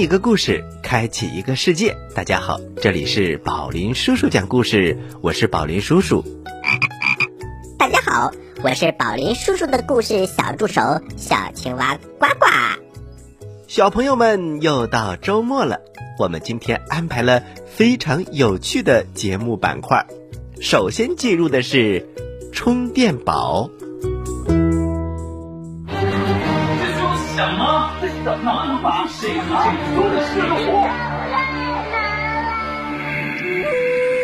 一个故事，开启一个世界。大家好，这里是宝林叔叔讲故事，我是宝林叔叔。大家好，我是宝林叔叔的故事小助手小青蛙呱呱。小朋友们，又到周末了，我们今天安排了非常有趣的节目板块。首先进入的是充电宝。什么？能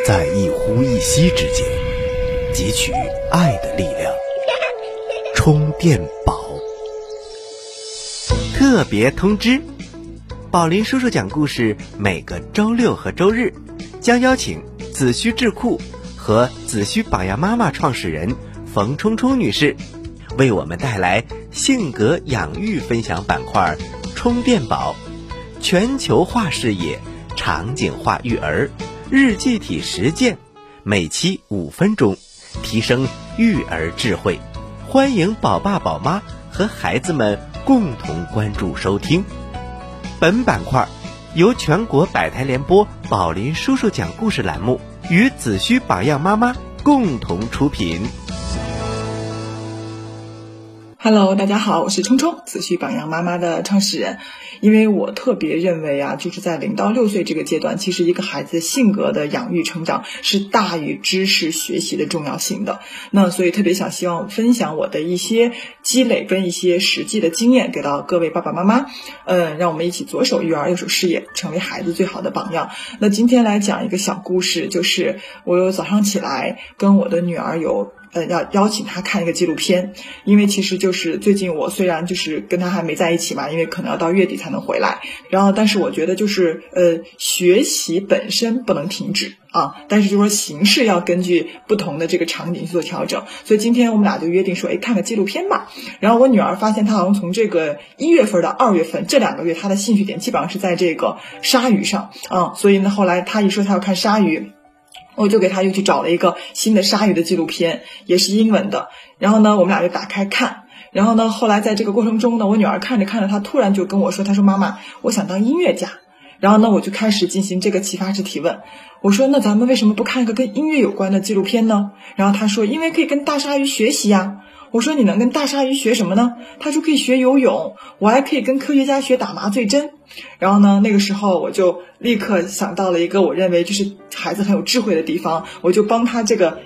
在一呼一吸之间，汲取爱的力量。充电宝。特别通知：宝林叔叔讲故事，每个周六和周日将邀请子虚智库和子虚榜样妈妈创始人冯冲冲女士。为我们带来性格养育分享板块“充电宝”，全球化视野，场景化育儿，日记体实践，每期五分钟，提升育儿智慧。欢迎宝爸宝妈和孩子们共同关注收听。本板块由全国百台联播宝林叔叔讲故事栏目与子虚榜样妈妈共同出品。Hello，大家好，我是冲冲，子虚榜样妈妈的创始人。因为我特别认为啊，就是在零到六岁这个阶段，其实一个孩子性格的养育成长是大于知识学习的重要性的。那所以特别想希望分享我的一些积累跟一些实际的经验给到各位爸爸妈妈。嗯，让我们一起左手育儿，右手事业，成为孩子最好的榜样。那今天来讲一个小故事，就是我有早上起来跟我的女儿有。呃，要邀请他看一个纪录片，因为其实就是最近我虽然就是跟他还没在一起嘛，因为可能要到月底才能回来，然后但是我觉得就是呃，学习本身不能停止啊，但是就说形式要根据不同的这个场景去做调整，所以今天我们俩就约定说，哎，看个纪录片吧。然后我女儿发现她好像从这个一月份到二月份这两个月，她的兴趣点基本上是在这个鲨鱼上啊，所以呢，后来她一说她要看鲨鱼。我就给他又去找了一个新的鲨鱼的纪录片，也是英文的。然后呢，我们俩就打开看。然后呢，后来在这个过程中呢，我女儿看着看着，她突然就跟我说：“她说妈妈，我想当音乐家。”然后呢，我就开始进行这个启发式提问。我说：“那咱们为什么不看一个跟音乐有关的纪录片呢？”然后她说：“因为可以跟大鲨鱼学习呀。”我说：“你能跟大鲨鱼学什么呢？”她说：“可以学游泳，我还可以跟科学家学打麻醉针。”然后呢，那个时候我就立刻想到了一个我认为就是孩子很有智慧的地方，我就帮他这个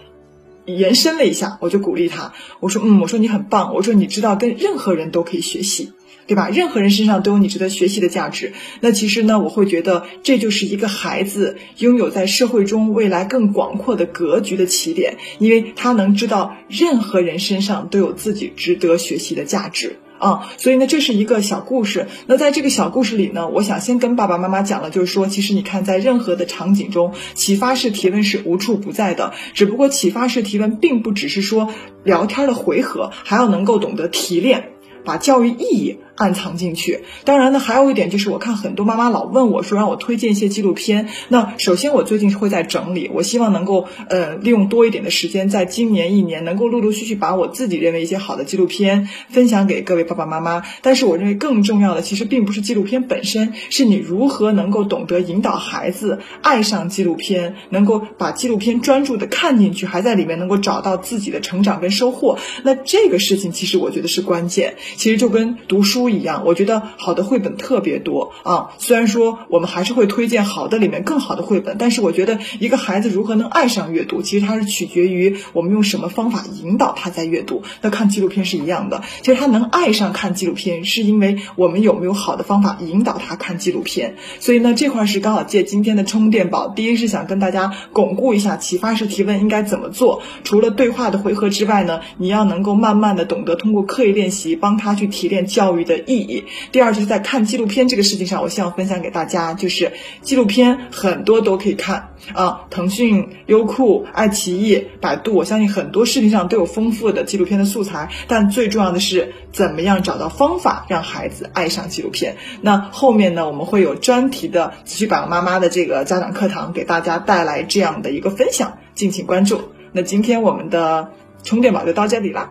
延伸了一下，我就鼓励他，我说：“嗯，我说你很棒，我说你知道跟任何人都可以学习。”对吧？任何人身上都有你值得学习的价值。那其实呢，我会觉得这就是一个孩子拥有在社会中未来更广阔的格局的起点，因为他能知道任何人身上都有自己值得学习的价值啊。所以呢，这是一个小故事。那在这个小故事里呢，我想先跟爸爸妈妈讲了，就是说，其实你看，在任何的场景中，启发式提问是无处不在的。只不过启发式提问并不只是说聊天的回合，还要能够懂得提炼，把教育意义。暗藏进去。当然呢，还有一点就是，我看很多妈妈老问我说，让我推荐一些纪录片。那首先，我最近是会在整理，我希望能够呃利用多一点的时间，在今年一年能够陆陆续续把我自己认为一些好的纪录片分享给各位爸爸妈妈。但是，我认为更重要的其实并不是纪录片本身，是你如何能够懂得引导孩子爱上纪录片，能够把纪录片专注的看进去，还在里面能够找到自己的成长跟收获。那这个事情其实我觉得是关键。其实就跟读书。一样，我觉得好的绘本特别多啊。虽然说我们还是会推荐好的里面更好的绘本，但是我觉得一个孩子如何能爱上阅读，其实它是取决于我们用什么方法引导他在阅读。那看纪录片是一样的，其实他能爱上看纪录片，是因为我们有没有好的方法引导他看纪录片。所以呢，这块是刚好借今天的充电宝，第一是想跟大家巩固一下启发式提问应该怎么做。除了对话的回合之外呢，你要能够慢慢的懂得通过刻意练习，帮他去提炼教育的。意义。第二就是在看纪录片这个事情上，我希望分享给大家，就是纪录片很多都可以看啊，腾讯、优酷、爱奇艺、百度，我相信很多视频上都有丰富的纪录片的素材。但最重要的是，怎么样找到方法让孩子爱上纪录片？那后面呢，我们会有专题的子虚榜妈妈的这个家长课堂，给大家带来这样的一个分享，敬请关注。那今天我们的充电宝就到这里了，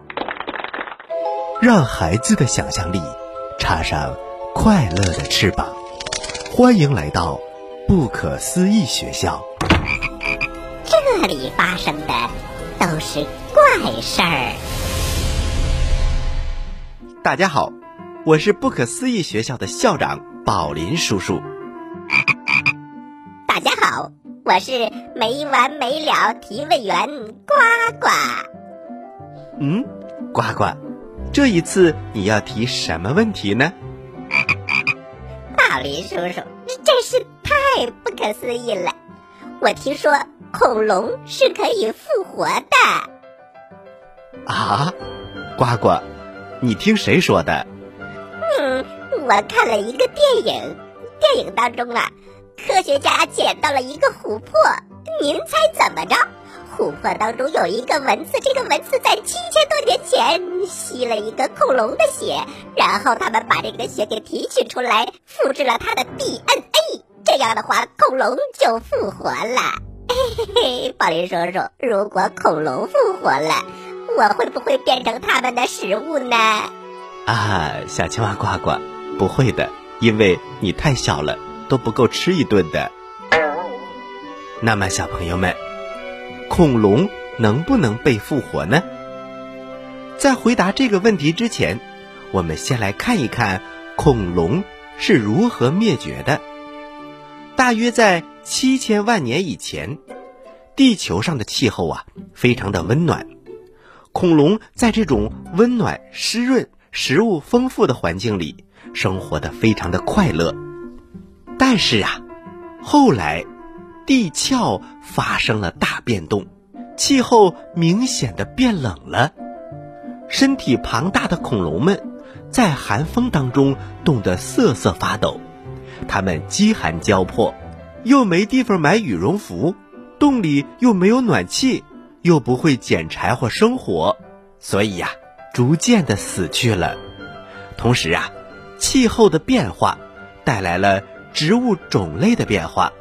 让孩子的想象力。插上快乐的翅膀，欢迎来到不可思议学校。这里发生的都是怪事儿。大家好，我是不可思议学校的校长宝林叔叔。大家好，我是没完没了提问员呱呱。嗯，呱呱，这一次你要提什么问题呢？大林叔叔，你真是太不可思议了！我听说恐龙是可以复活的。啊，呱呱，你听谁说的？嗯，我看了一个电影，电影当中啊，科学家捡到了一个琥珀，您猜怎么着？琥珀当中有一个蚊子，这个蚊子在七千多年前吸了一个恐龙的血，然后他们把这个血给提取出来，复制了它的 DNA，这样的话恐龙就复活了。嘿嘿嘿，宝林叔叔，如果恐龙复活了，我会不会变成他们的食物呢？啊，小青蛙呱呱，不会的，因为你太小了，都不够吃一顿的。那么，小朋友们。恐龙能不能被复活呢？在回答这个问题之前，我们先来看一看恐龙是如何灭绝的。大约在七千万年以前，地球上的气候啊非常的温暖，恐龙在这种温暖、湿润、食物丰富的环境里生活的非常的快乐。但是啊，后来。地壳发生了大变动，气候明显的变冷了。身体庞大的恐龙们在寒风当中冻得瑟瑟发抖，它们饥寒交迫，又没地方买羽绒服，洞里又没有暖气，又不会捡柴火生火，所以呀，逐渐的死去了。同时啊，气候的变化带来了植物种类的变化。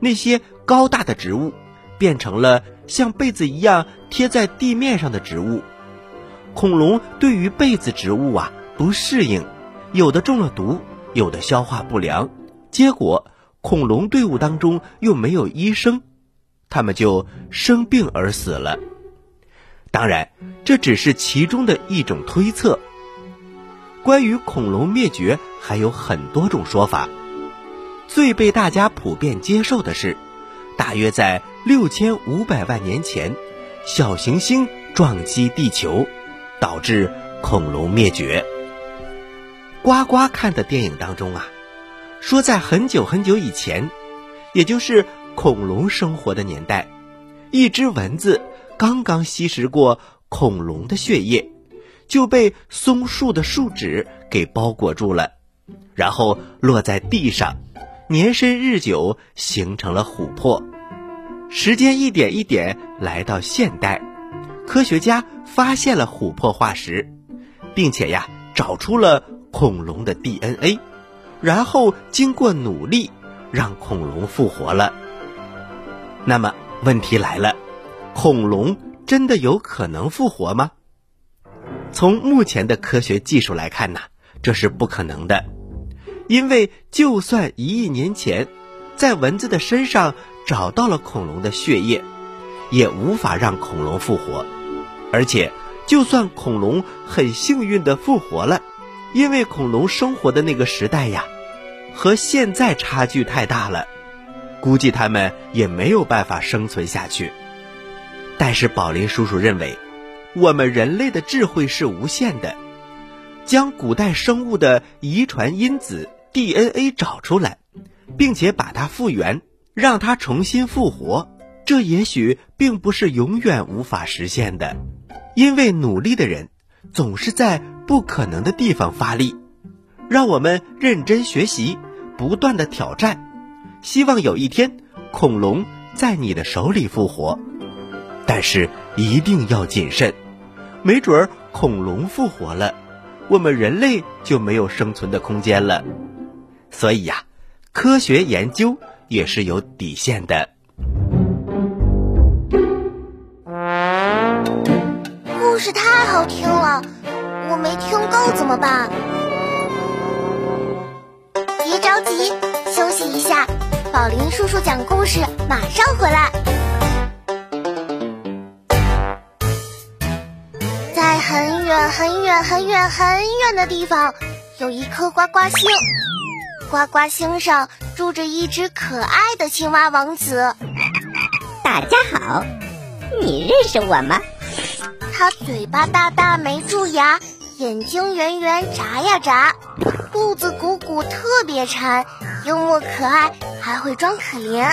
那些高大的植物变成了像被子一样贴在地面上的植物，恐龙对于被子植物啊不适应，有的中了毒，有的消化不良，结果恐龙队伍当中又没有医生，他们就生病而死了。当然，这只是其中的一种推测。关于恐龙灭绝还有很多种说法。最被大家普遍接受的是，大约在六千五百万年前，小行星撞击地球，导致恐龙灭绝。呱呱看的电影当中啊，说在很久很久以前，也就是恐龙生活的年代，一只蚊子刚刚吸食过恐龙的血液，就被松树的树脂给包裹住了，然后落在地上。年深日久，形成了琥珀。时间一点一点来到现代，科学家发现了琥珀化石，并且呀，找出了恐龙的 DNA，然后经过努力，让恐龙复活了。那么问题来了，恐龙真的有可能复活吗？从目前的科学技术来看呢，这是不可能的。因为就算一亿年前，在蚊子的身上找到了恐龙的血液，也无法让恐龙复活。而且，就算恐龙很幸运的复活了，因为恐龙生活的那个时代呀，和现在差距太大了，估计它们也没有办法生存下去。但是宝林叔叔认为，我们人类的智慧是无限的，将古代生物的遗传因子。DNA 找出来，并且把它复原，让它重新复活，这也许并不是永远无法实现的，因为努力的人总是在不可能的地方发力。让我们认真学习，不断的挑战，希望有一天恐龙在你的手里复活，但是一定要谨慎，没准儿恐龙复活了，我们人类就没有生存的空间了。所以呀，科学研究也是有底线的。故事太好听了，我没听够怎么办？别着急，休息一下宝林叔叔讲故事马上回来。在很远很远很远很远的地方，有一颗呱呱星。呱呱星上住着一只可爱的青蛙王子。大家好，你认识我吗？他嘴巴大大没蛀牙，眼睛圆圆眨呀眨，肚子鼓鼓特别馋，幽默可爱，还会装可怜。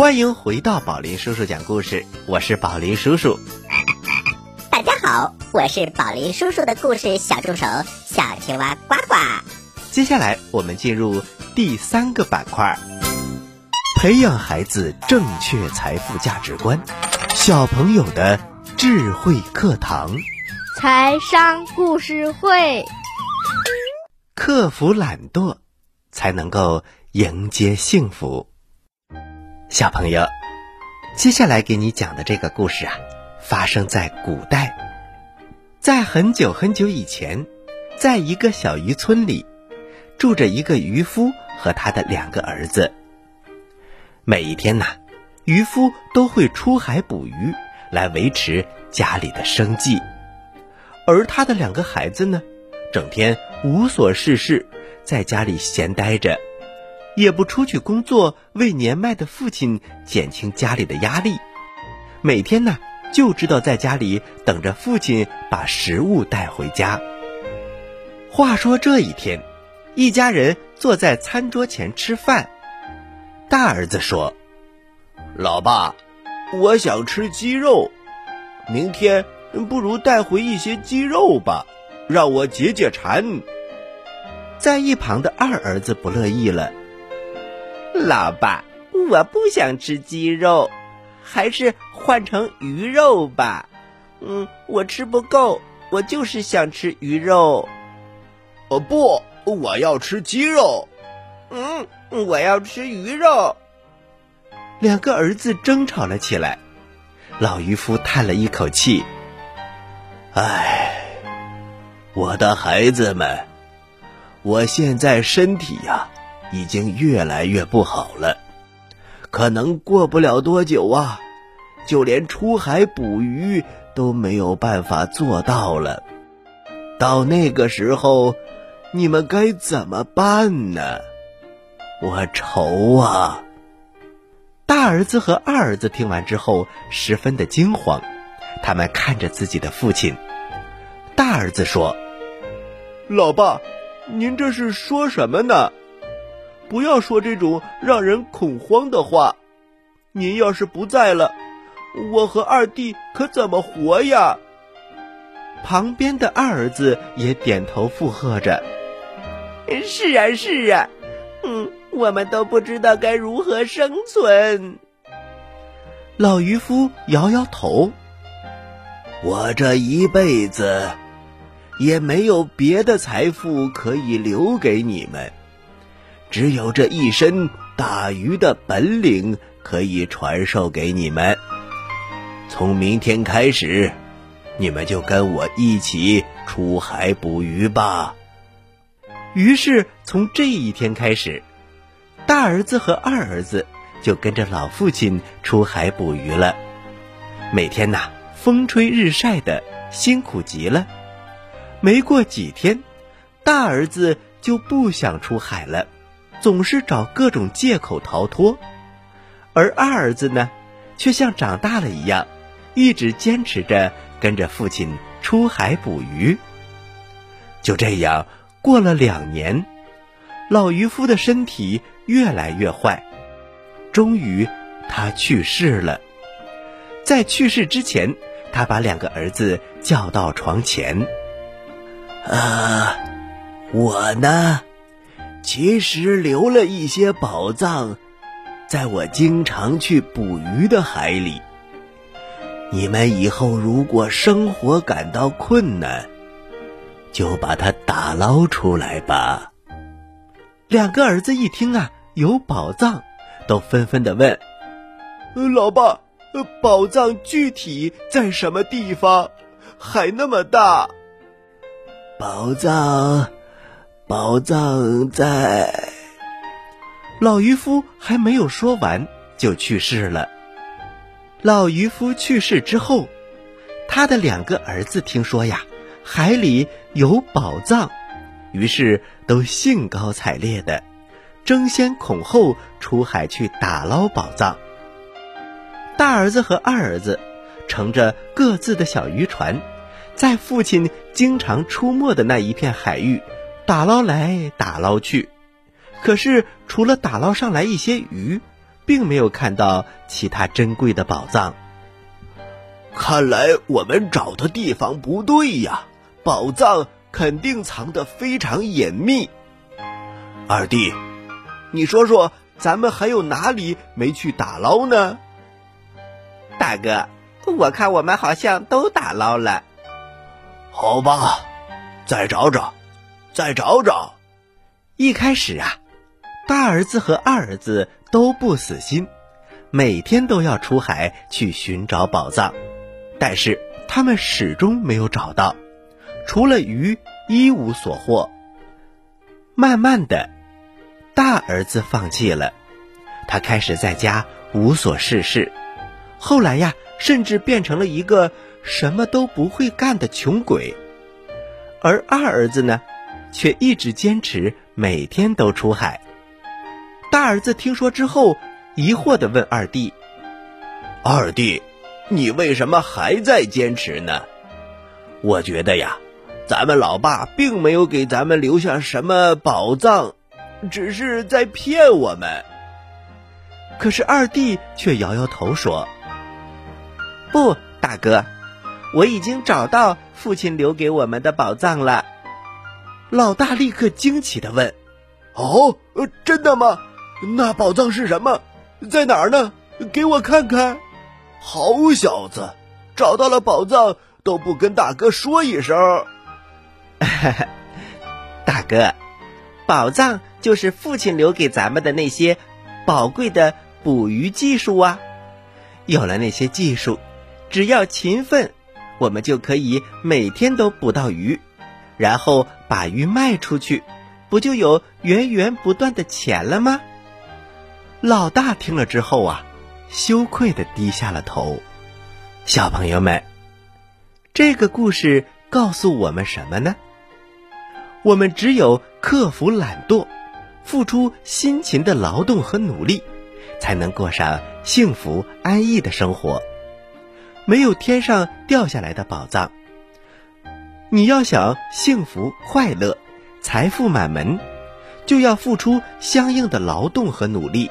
欢迎回到宝林叔叔讲故事，我是宝林叔叔。大家好，我是宝林叔叔的故事小助手小青蛙呱呱。接下来我们进入第三个板块，培养孩子正确财富价值观，小朋友的智慧课堂，财商故事会。克服懒惰，才能够迎接幸福。小朋友，接下来给你讲的这个故事啊，发生在古代，在很久很久以前，在一个小渔村里，住着一个渔夫和他的两个儿子。每一天呐，渔夫都会出海捕鱼来维持家里的生计，而他的两个孩子呢，整天无所事事，在家里闲待着。也不出去工作，为年迈的父亲减轻家里的压力。每天呢，就知道在家里等着父亲把食物带回家。话说这一天，一家人坐在餐桌前吃饭。大儿子说：“老爸，我想吃鸡肉，明天不如带回一些鸡肉吧，让我解解馋。”在一旁的二儿子不乐意了。老爸，我不想吃鸡肉，还是换成鱼肉吧。嗯，我吃不够，我就是想吃鱼肉。哦不，我要吃鸡肉。嗯，我要吃鱼肉。两个儿子争吵了起来。老渔夫叹了一口气：“唉，我的孩子们，我现在身体呀。”已经越来越不好了，可能过不了多久啊，就连出海捕鱼都没有办法做到了。到那个时候，你们该怎么办呢？我愁啊！大儿子和二儿子听完之后十分的惊慌，他们看着自己的父亲。大儿子说：“老爸，您这是说什么呢？”不要说这种让人恐慌的话。您要是不在了，我和二弟可怎么活呀？旁边的二儿子也点头附和着：“是啊，是啊，嗯，我们都不知道该如何生存。”老渔夫摇摇头：“我这一辈子也没有别的财富可以留给你们。”只有这一身打鱼的本领可以传授给你们。从明天开始，你们就跟我一起出海捕鱼吧。于是从这一天开始，大儿子和二儿子就跟着老父亲出海捕鱼了。每天呐，风吹日晒的，辛苦极了。没过几天，大儿子就不想出海了。总是找各种借口逃脱，而二儿子呢，却像长大了一样，一直坚持着跟着父亲出海捕鱼。就这样过了两年，老渔夫的身体越来越坏，终于他去世了。在去世之前，他把两个儿子叫到床前：“啊，我呢？”其实留了一些宝藏，在我经常去捕鱼的海里。你们以后如果生活感到困难，就把它打捞出来吧。两个儿子一听啊，有宝藏，都纷纷的问：“老爸，宝藏具体在什么地方？海那么大。”宝藏，宝藏在……老渔夫还没有说完，就去世了。老渔夫去世之后，他的两个儿子听说呀，海里有宝藏。于是都兴高采烈的，争先恐后出海去打捞宝藏。大儿子和二儿子乘着各自的小渔船，在父亲经常出没的那一片海域打捞来打捞去，可是除了打捞上来一些鱼，并没有看到其他珍贵的宝藏。看来我们找的地方不对呀，宝藏。肯定藏得非常隐秘。二弟，你说说，咱们还有哪里没去打捞呢？大哥，我看我们好像都打捞了。好吧，再找找，再找找。一开始啊，大儿子和二儿子都不死心，每天都要出海去寻找宝藏，但是他们始终没有找到。除了鱼，一无所获。慢慢的，大儿子放弃了，他开始在家无所事事。后来呀，甚至变成了一个什么都不会干的穷鬼。而二儿子呢，却一直坚持每天都出海。大儿子听说之后，疑惑的问二弟：“二弟，你为什么还在坚持呢？我觉得呀。”咱们老爸并没有给咱们留下什么宝藏，只是在骗我们。可是二弟却摇摇头说：“不，大哥，我已经找到父亲留给我们的宝藏了。”老大立刻惊奇的问：“哦，真的吗？那宝藏是什么？在哪儿呢？给我看看。”好小子，找到了宝藏都不跟大哥说一声。大哥，宝藏就是父亲留给咱们的那些宝贵的捕鱼技术啊！有了那些技术，只要勤奋，我们就可以每天都捕到鱼，然后把鱼卖出去，不就有源源不断的钱了吗？老大听了之后啊，羞愧的低下了头。小朋友们，这个故事告诉我们什么呢？我们只有克服懒惰，付出辛勤的劳动和努力，才能过上幸福安逸的生活。没有天上掉下来的宝藏。你要想幸福快乐、财富满门，就要付出相应的劳动和努力。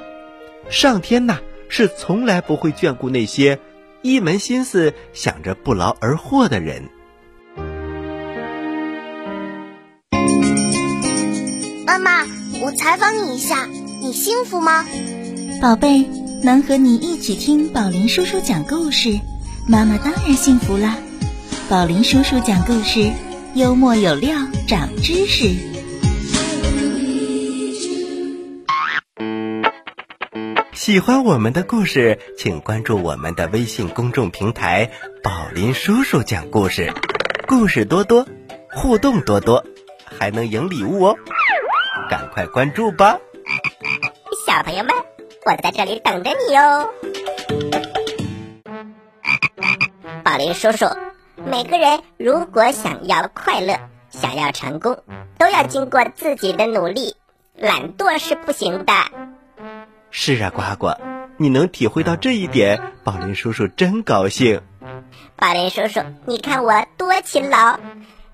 上天呐，是从来不会眷顾那些一门心思想着不劳而获的人。妈妈，我采访你一下，你幸福吗？宝贝，能和你一起听宝林叔叔讲故事，妈妈当然幸福啦。宝林叔叔讲故事，幽默有料，长知识。喜欢我们的故事，请关注我们的微信公众平台“宝林叔叔讲故事”，故事多多，互动多多，还能赢礼物哦。赶快关注吧，小朋友们，我在这里等着你哟。宝林叔叔，每个人如果想要快乐，想要成功，都要经过自己的努力，懒惰是不行的。是啊，呱呱，你能体会到这一点，宝林叔叔真高兴。宝林叔叔，你看我多勤劳。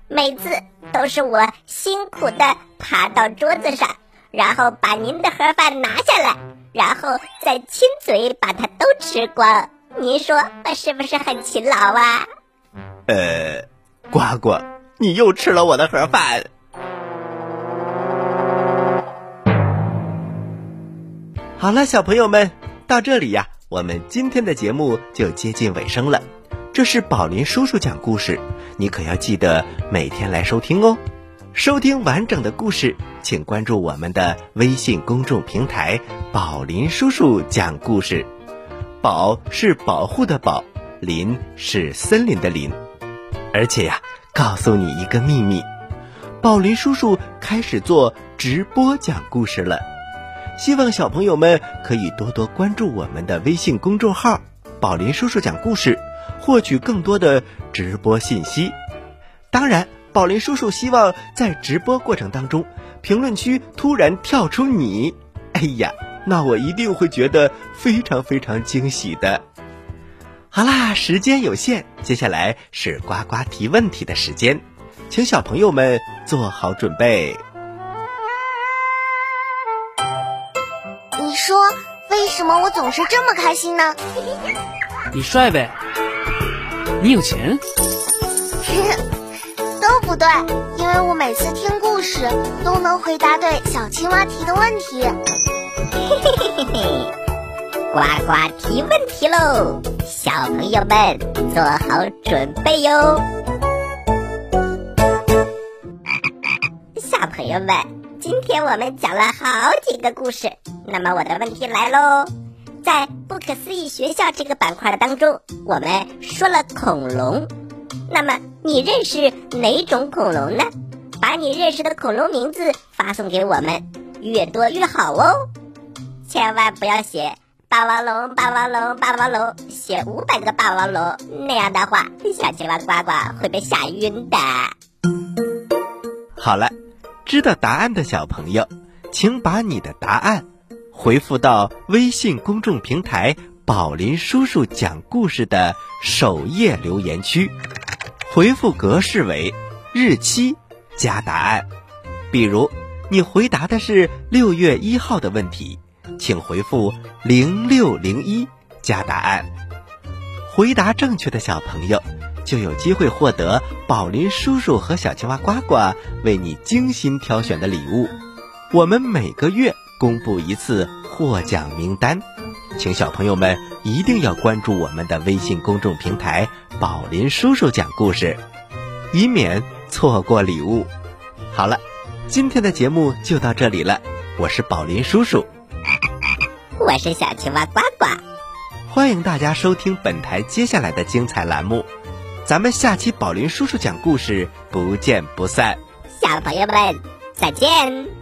每次都是我辛苦的爬到桌子上，然后把您的盒饭拿下来，然后再亲嘴把它都吃光。您说我是不是很勤劳啊？呃，呱呱，你又吃了我的盒饭。好了，小朋友们，到这里呀，我们今天的节目就接近尾声了。这是宝林叔叔讲故事，你可要记得每天来收听哦。收听完整的故事，请关注我们的微信公众平台“宝林叔叔讲故事”。宝是保护的宝，林是森林的林。而且呀，告诉你一个秘密，宝林叔叔开始做直播讲故事了。希望小朋友们可以多多关注我们的微信公众号“宝林叔叔讲故事”，获取更多的直播信息。当然，宝林叔叔希望在直播过程当中，评论区突然跳出你，哎呀，那我一定会觉得非常非常惊喜的。好啦，时间有限，接下来是呱呱提问题的时间，请小朋友们做好准备。你说，为什么我总是这么开心呢？你帅呗，你有钱，都不对，因为我每次听故事都能回答对小青蛙提的问题。嘿嘿嘿嘿嘿，呱呱提问题喽，小朋友们做好准备哟。小朋友们，今天我们讲了好几个故事。那么我的问题来喽，在不可思议学校这个板块的当中，我们说了恐龙，那么你认识哪种恐龙呢？把你认识的恐龙名字发送给我们，越多越好哦。千万不要写霸王龙、霸王龙、霸王龙，写五百个霸王龙，那样的话，小青蛙呱呱会被吓晕的。好了，知道答案的小朋友，请把你的答案。回复到微信公众平台“宝林叔叔讲故事”的首页留言区，回复格式为日期加答案。比如，你回答的是六月一号的问题，请回复零六零一加答案。回答正确的小朋友就有机会获得宝林叔叔和小青蛙呱呱为你精心挑选的礼物。我们每个月。公布一次获奖名单，请小朋友们一定要关注我们的微信公众平台“宝林叔叔讲故事”，以免错过礼物。好了，今天的节目就到这里了，我是宝林叔叔，我是小青蛙呱呱，欢迎大家收听本台接下来的精彩栏目，咱们下期宝林叔叔讲故事不见不散，小朋友们再见。